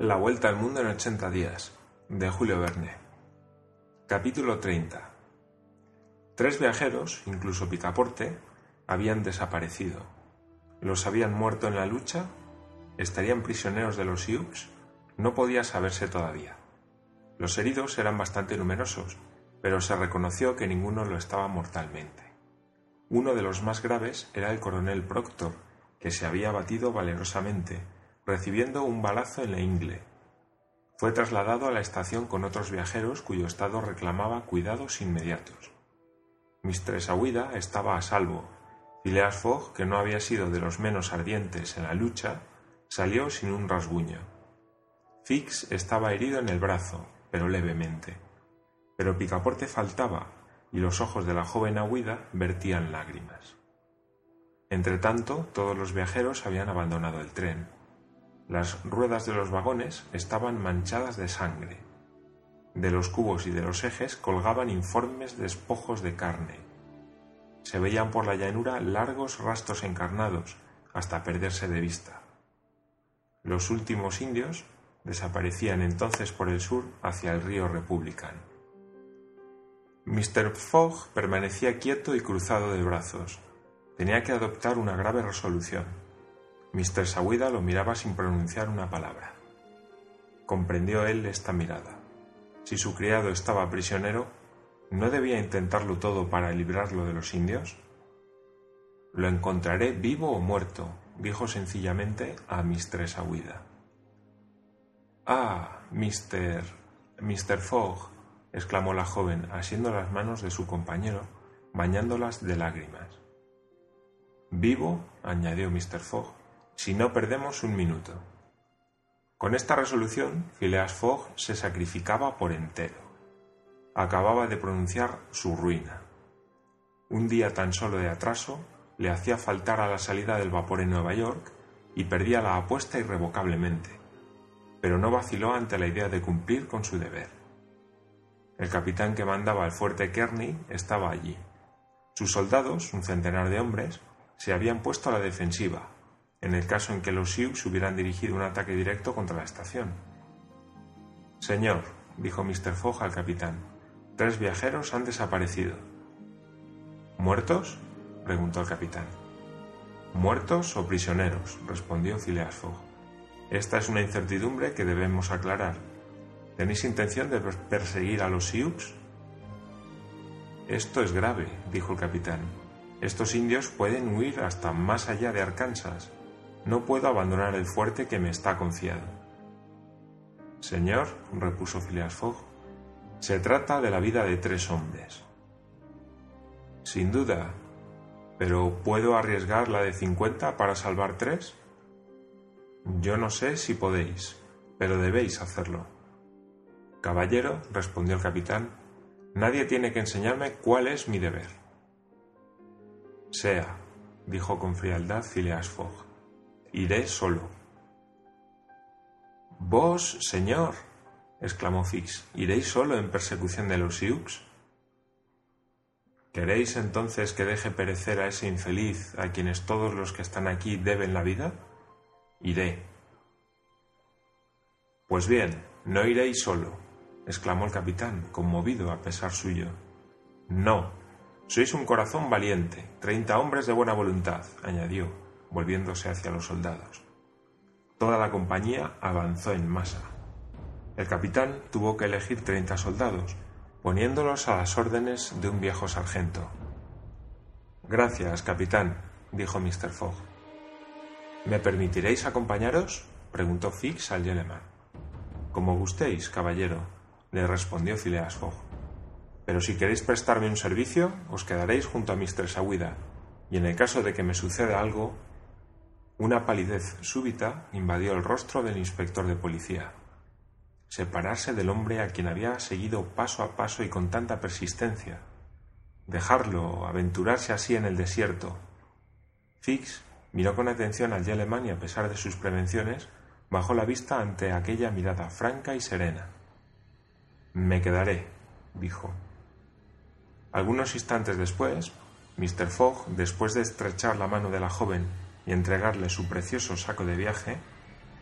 La vuelta al mundo en 80 días, de Julio Verne. Capítulo 30. Tres viajeros, incluso Picaporte, habían desaparecido. ¿Los habían muerto en la lucha? ¿Estarían prisioneros de los Sioux? No podía saberse todavía. Los heridos eran bastante numerosos, pero se reconoció que ninguno lo estaba mortalmente. Uno de los más graves era el coronel Proctor, que se había batido valerosamente recibiendo un balazo en la ingle. Fue trasladado a la estación con otros viajeros cuyo estado reclamaba cuidados inmediatos. Mistress Aguida estaba a salvo. Phileas Fogg, que no había sido de los menos ardientes en la lucha, salió sin un rasguño. Fix estaba herido en el brazo, pero levemente. Pero Picaporte faltaba, y los ojos de la joven Aguida vertían lágrimas. Entretanto, todos los viajeros habían abandonado el tren. Las ruedas de los vagones estaban manchadas de sangre. De los cubos y de los ejes colgaban informes despojos de carne. Se veían por la llanura largos rastros encarnados hasta perderse de vista. Los últimos indios desaparecían entonces por el sur hacia el río Republican. Mr. Fogg permanecía quieto y cruzado de brazos. Tenía que adoptar una grave resolución Mr. Sawida lo miraba sin pronunciar una palabra. Comprendió él esta mirada. Si su criado estaba prisionero, ¿no debía intentarlo todo para librarlo de los indios? Lo encontraré vivo o muerto, dijo sencillamente a Mr. Sawida. Ah, Mr. Mr. Fogg, exclamó la joven, asiendo las manos de su compañero, bañándolas de lágrimas. Vivo, añadió Mr. Fogg, si no perdemos un minuto. Con esta resolución, Phileas Fogg se sacrificaba por entero. Acababa de pronunciar su ruina. Un día tan solo de atraso le hacía faltar a la salida del vapor en Nueva York y perdía la apuesta irrevocablemente, pero no vaciló ante la idea de cumplir con su deber. El capitán que mandaba el fuerte Kearney estaba allí. Sus soldados, un centenar de hombres, se habían puesto a la defensiva, en el caso en que los Sioux hubieran dirigido un ataque directo contra la estación. Señor, dijo Mr. Fogg al capitán, tres viajeros han desaparecido. ¿Muertos? preguntó el capitán. ¿Muertos o prisioneros? respondió Phileas Fogg. Esta es una incertidumbre que debemos aclarar. ¿Tenéis intención de perseguir a los Sioux? Esto es grave, dijo el capitán. Estos indios pueden huir hasta más allá de Arkansas no puedo abandonar el fuerte que me está confiado. Señor, repuso Phileas Fogg, se trata de la vida de tres hombres. Sin duda, pero ¿puedo arriesgar la de cincuenta para salvar tres? Yo no sé si podéis, pero debéis hacerlo. Caballero, respondió el capitán, nadie tiene que enseñarme cuál es mi deber. Sea, dijo con frialdad Phileas Fogg iré solo. Vos, señor, exclamó Fix, ¿iréis solo en persecución de los Sioux? ¿Queréis entonces que deje perecer a ese infeliz a quienes todos los que están aquí deben la vida? Iré. Pues bien, no iréis solo, exclamó el capitán, conmovido a pesar suyo. No, sois un corazón valiente, treinta hombres de buena voluntad, añadió, volviéndose hacia los soldados. Toda la compañía avanzó en masa. El capitán tuvo que elegir treinta soldados, poniéndolos a las órdenes de un viejo sargento. Gracias, capitán, dijo Mr. Fogg. ¿Me permitiréis acompañaros? preguntó Fix al Yeleman. Como gustéis, caballero, le respondió Phileas Fogg. Pero si queréis prestarme un servicio, os quedaréis junto a Mr. Sawida, y en el caso de que me suceda algo, una palidez súbita invadió el rostro del inspector de policía. Separarse del hombre a quien había seguido paso a paso y con tanta persistencia. Dejarlo aventurarse así en el desierto. Fix miró con atención al Yeleman y a pesar de sus prevenciones, bajó la vista ante aquella mirada franca y serena. Me quedaré, dijo. Algunos instantes después, Mr. Fogg, después de estrechar la mano de la joven y entregarle su precioso saco de viaje,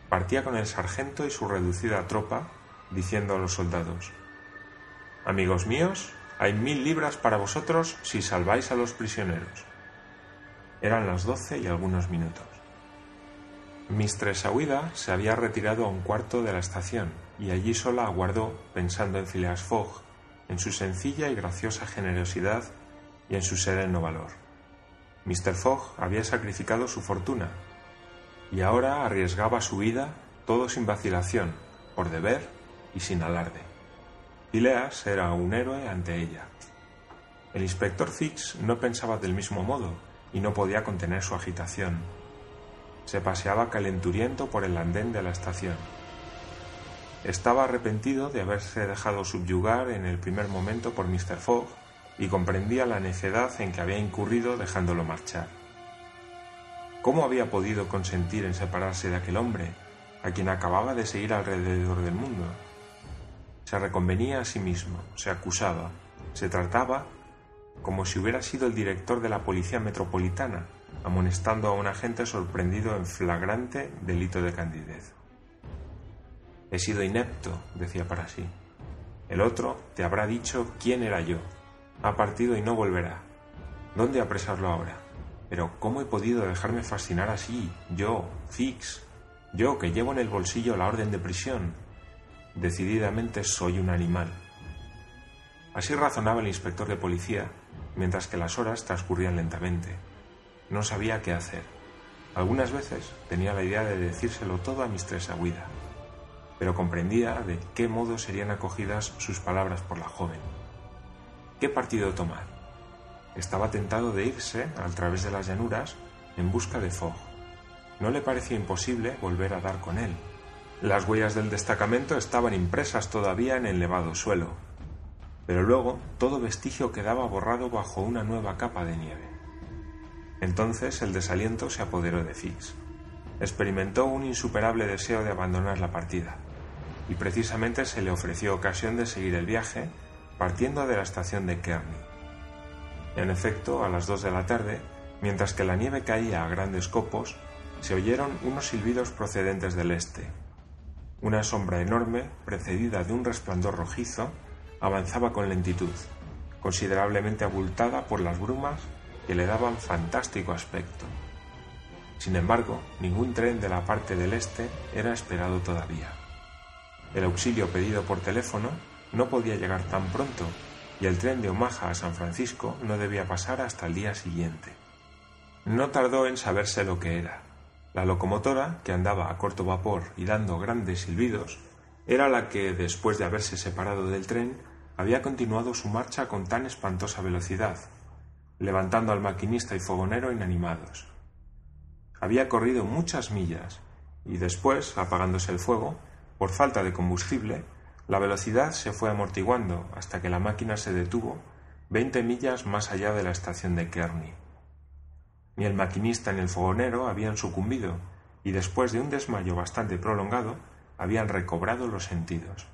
partía con el sargento y su reducida tropa, diciendo a los soldados Amigos míos, hay mil libras para vosotros si salváis a los prisioneros. Eran las doce y algunos minutos. Mistress Aouida se había retirado a un cuarto de la estación y allí sola aguardó, pensando en Phileas Fogg, en su sencilla y graciosa generosidad y en su sereno valor. Mr. Fogg había sacrificado su fortuna y ahora arriesgaba su vida todo sin vacilación, por deber y sin alarde. Phileas era un héroe ante ella. El inspector Fix no pensaba del mismo modo y no podía contener su agitación se paseaba calenturiento por el andén de la estación. Estaba arrepentido de haberse dejado subyugar en el primer momento por Mr. Fogg y comprendía la necedad en que había incurrido dejándolo marchar. ¿Cómo había podido consentir en separarse de aquel hombre, a quien acababa de seguir alrededor del mundo? Se reconvenía a sí mismo, se acusaba, se trataba como si hubiera sido el director de la Policía Metropolitana amonestando a un agente sorprendido en flagrante delito de candidez. He sido inepto, decía para sí. El otro te habrá dicho quién era yo. Ha partido y no volverá. ¿Dónde apresarlo ahora? Pero ¿cómo he podido dejarme fascinar así? Yo, Fix. Yo que llevo en el bolsillo la orden de prisión. Decididamente soy un animal. Así razonaba el inspector de policía, mientras que las horas transcurrían lentamente. No sabía qué hacer. Algunas veces tenía la idea de decírselo todo a Mistress Aguida, pero comprendía de qué modo serían acogidas sus palabras por la joven. ¿Qué partido tomar? Estaba tentado de irse, al través de las llanuras, en busca de Fogg. No le parecía imposible volver a dar con él. Las huellas del destacamento estaban impresas todavía en el elevado suelo, pero luego todo vestigio quedaba borrado bajo una nueva capa de nieve. Entonces el desaliento se apoderó de Fix. Experimentó un insuperable deseo de abandonar la partida, y precisamente se le ofreció ocasión de seguir el viaje partiendo de la estación de Kearney. En efecto, a las dos de la tarde, mientras que la nieve caía a grandes copos, se oyeron unos silbidos procedentes del este. Una sombra enorme, precedida de un resplandor rojizo, avanzaba con lentitud, considerablemente abultada por las brumas que le daban fantástico aspecto. Sin embargo, ningún tren de la parte del este era esperado todavía. El auxilio pedido por teléfono no podía llegar tan pronto y el tren de Omaha a San Francisco no debía pasar hasta el día siguiente. No tardó en saberse lo que era. La locomotora, que andaba a corto vapor y dando grandes silbidos, era la que, después de haberse separado del tren, había continuado su marcha con tan espantosa velocidad levantando al maquinista y fogonero inanimados. Había corrido muchas millas y después, apagándose el fuego, por falta de combustible, la velocidad se fue amortiguando hasta que la máquina se detuvo veinte millas más allá de la estación de Kearney. Ni el maquinista ni el fogonero habían sucumbido y después de un desmayo bastante prolongado habían recobrado los sentidos.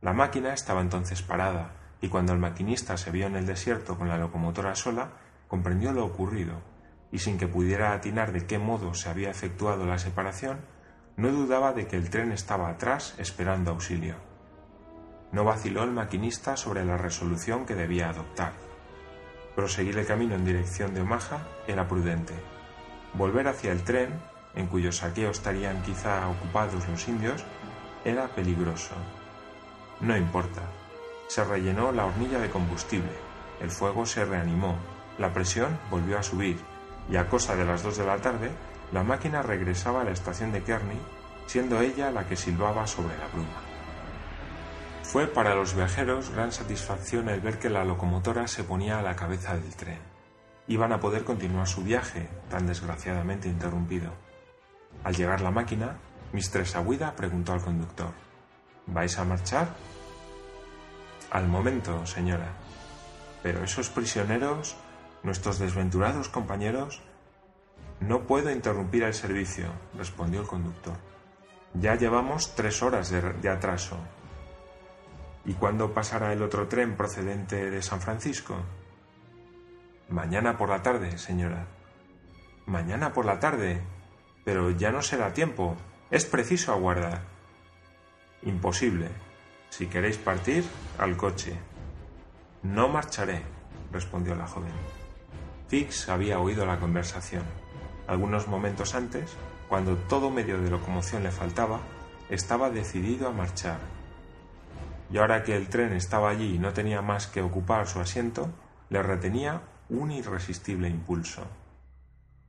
La máquina estaba entonces parada y cuando el maquinista se vio en el desierto con la locomotora sola, comprendió lo ocurrido, y sin que pudiera atinar de qué modo se había efectuado la separación, no dudaba de que el tren estaba atrás esperando auxilio. No vaciló el maquinista sobre la resolución que debía adoptar. Proseguir el camino en dirección de Omaha era prudente. Volver hacia el tren, en cuyo saqueo estarían quizá ocupados los indios, era peligroso. No importa, se rellenó la hornilla de combustible, el fuego se reanimó, la presión volvió a subir y a cosa de las dos de la tarde la máquina regresaba a la estación de Kearney, siendo ella la que silbaba sobre la bruma. Fue para los viajeros gran satisfacción el ver que la locomotora se ponía a la cabeza del tren. Iban a poder continuar su viaje, tan desgraciadamente interrumpido. Al llegar la máquina, Mistress Aguida preguntó al conductor: ¿Vais a marchar? Al momento, señora. Pero esos prisioneros, nuestros desventurados compañeros... No puedo interrumpir el servicio, respondió el conductor. Ya llevamos tres horas de, atraso. ¿Y cuándo pasará el otro tren procedente de San Francisco? Mañana por la tarde, señora. Mañana por la tarde. Pero ya no será tiempo. Es preciso aguardar. Imposible. Si queréis partir, al coche. No marcharé, respondió la joven. Fix había oído la conversación. Algunos momentos antes, cuando todo medio de locomoción le faltaba, estaba decidido a marchar. Y ahora que el tren estaba allí y no tenía más que ocupar su asiento, le retenía un irresistible impulso.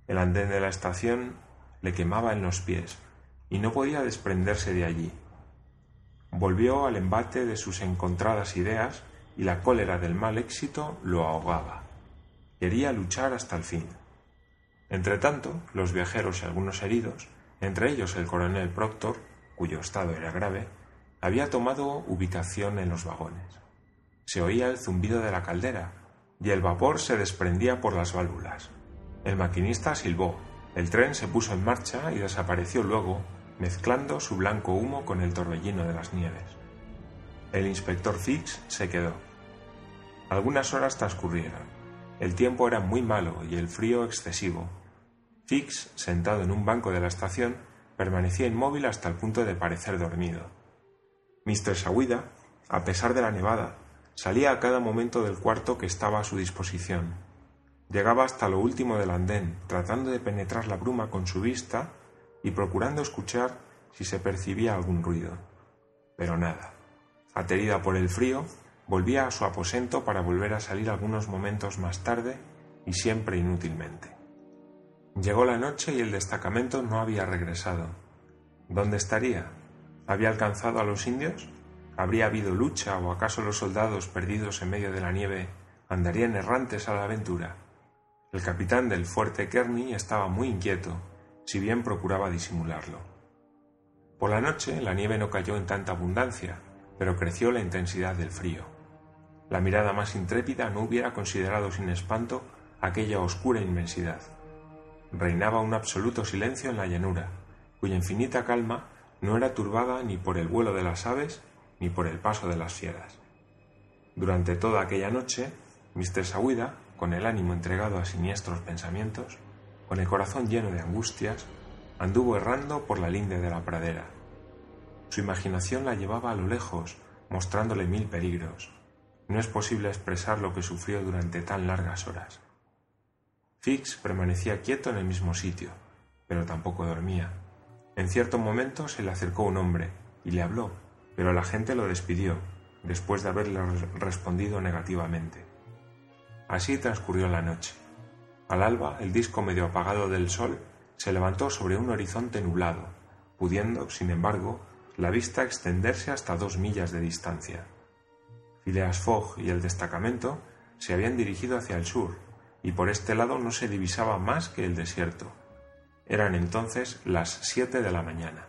El andén de la estación le quemaba en los pies y no podía desprenderse de allí. Volvió al embate de sus encontradas ideas y la cólera del mal éxito lo ahogaba. Quería luchar hasta el fin. Entretanto, los viajeros y algunos heridos, entre ellos el coronel Proctor, cuyo estado era grave, había tomado ubicación en los vagones. Se oía el zumbido de la caldera y el vapor se desprendía por las válvulas. El maquinista silbó, el tren se puso en marcha y desapareció luego mezclando su blanco humo con el torbellino de las nieves. El inspector Fix se quedó. Algunas horas transcurrieron. El tiempo era muy malo y el frío excesivo. Fix, sentado en un banco de la estación, permanecía inmóvil hasta el punto de parecer dormido. Mr. Sawida, a pesar de la nevada, salía a cada momento del cuarto que estaba a su disposición. Llegaba hasta lo último del andén, tratando de penetrar la bruma con su vista y procurando escuchar si se percibía algún ruido. Pero nada. Aterida por el frío, volvía a su aposento para volver a salir algunos momentos más tarde y siempre inútilmente. Llegó la noche y el destacamento no había regresado. ¿Dónde estaría? ¿Había alcanzado a los indios? ¿Habría habido lucha o acaso los soldados perdidos en medio de la nieve andarían errantes a la aventura? El capitán del fuerte Kearney estaba muy inquieto si bien procuraba disimularlo. Por la noche la nieve no cayó en tanta abundancia, pero creció la intensidad del frío. La mirada más intrépida no hubiera considerado sin espanto aquella oscura inmensidad. Reinaba un absoluto silencio en la llanura, cuya infinita calma no era turbada ni por el vuelo de las aves ni por el paso de las fieras. Durante toda aquella noche, Mr. Sawida, con el ánimo entregado a siniestros pensamientos, con el corazón lleno de angustias, anduvo errando por la linde de la pradera. Su imaginación la llevaba a lo lejos, mostrándole mil peligros. No es posible expresar lo que sufrió durante tan largas horas. Fix permanecía quieto en el mismo sitio, pero tampoco dormía. En cierto momento se le acercó un hombre y le habló, pero la gente lo despidió, después de haberle respondido negativamente. Así transcurrió la noche. Al alba, el disco medio apagado del sol se levantó sobre un horizonte nublado, pudiendo, sin embargo, la vista extenderse hasta dos millas de distancia. Phileas Fogg y el destacamento se habían dirigido hacia el sur, y por este lado no se divisaba más que el desierto. Eran entonces las siete de la mañana.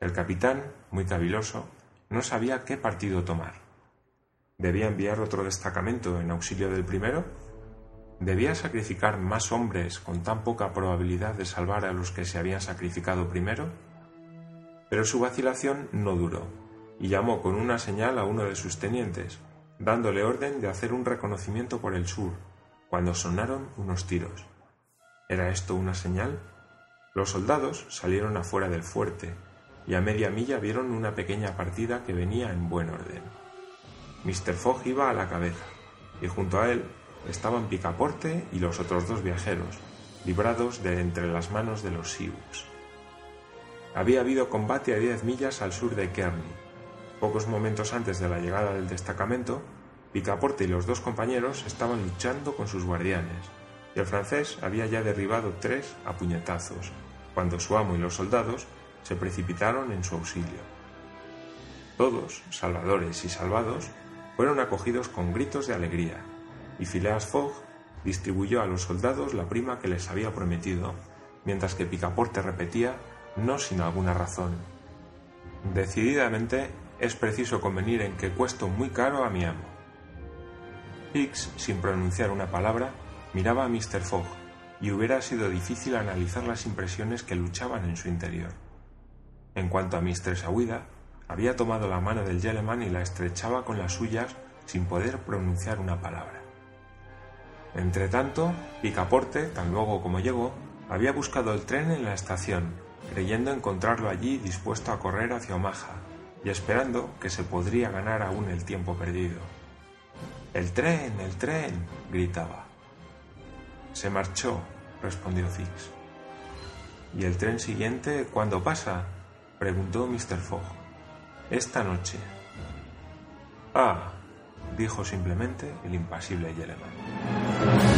El capitán, muy caviloso, no sabía qué partido tomar. ¿Debía enviar otro destacamento en auxilio del primero? ¿Debía sacrificar más hombres con tan poca probabilidad de salvar a los que se habían sacrificado primero? Pero su vacilación no duró, y llamó con una señal a uno de sus tenientes, dándole orden de hacer un reconocimiento por el sur, cuando sonaron unos tiros. ¿Era esto una señal? Los soldados salieron afuera del fuerte, y a media milla vieron una pequeña partida que venía en buen orden. Mr. Fogg iba a la cabeza, y junto a él estaban Picaporte y los otros dos viajeros, librados de entre las manos de los Sioux. Había habido combate a diez millas al sur de Kearney. Pocos momentos antes de la llegada del destacamento, Picaporte y los dos compañeros estaban luchando con sus guardianes, y el francés había ya derribado tres a puñetazos, cuando su amo y los soldados se precipitaron en su auxilio. Todos, salvadores y salvados, fueron acogidos con gritos de alegría, y Phileas Fogg distribuyó a los soldados la prima que les había prometido, mientras que Picaporte repetía, no sin alguna razón, Decididamente es preciso convenir en que cuesto muy caro a mi amo. Hicks, sin pronunciar una palabra, miraba a Mr. Fogg, y hubiera sido difícil analizar las impresiones que luchaban en su interior. En cuanto a Mr. Sawida, había tomado la mano del Yeleman y la estrechaba con las suyas sin poder pronunciar una palabra. Entretanto, Picaporte, tan luego como llegó, había buscado el tren en la estación creyendo encontrarlo allí dispuesto a correr hacia Omaha y esperando que se podría ganar aún el tiempo perdido. El tren, el tren, gritaba. Se marchó, respondió Fix. ¿Y el tren siguiente cuándo pasa? preguntó Mr. Fogg. Esta noche. Ah, dijo simplemente el impasible Yeleman.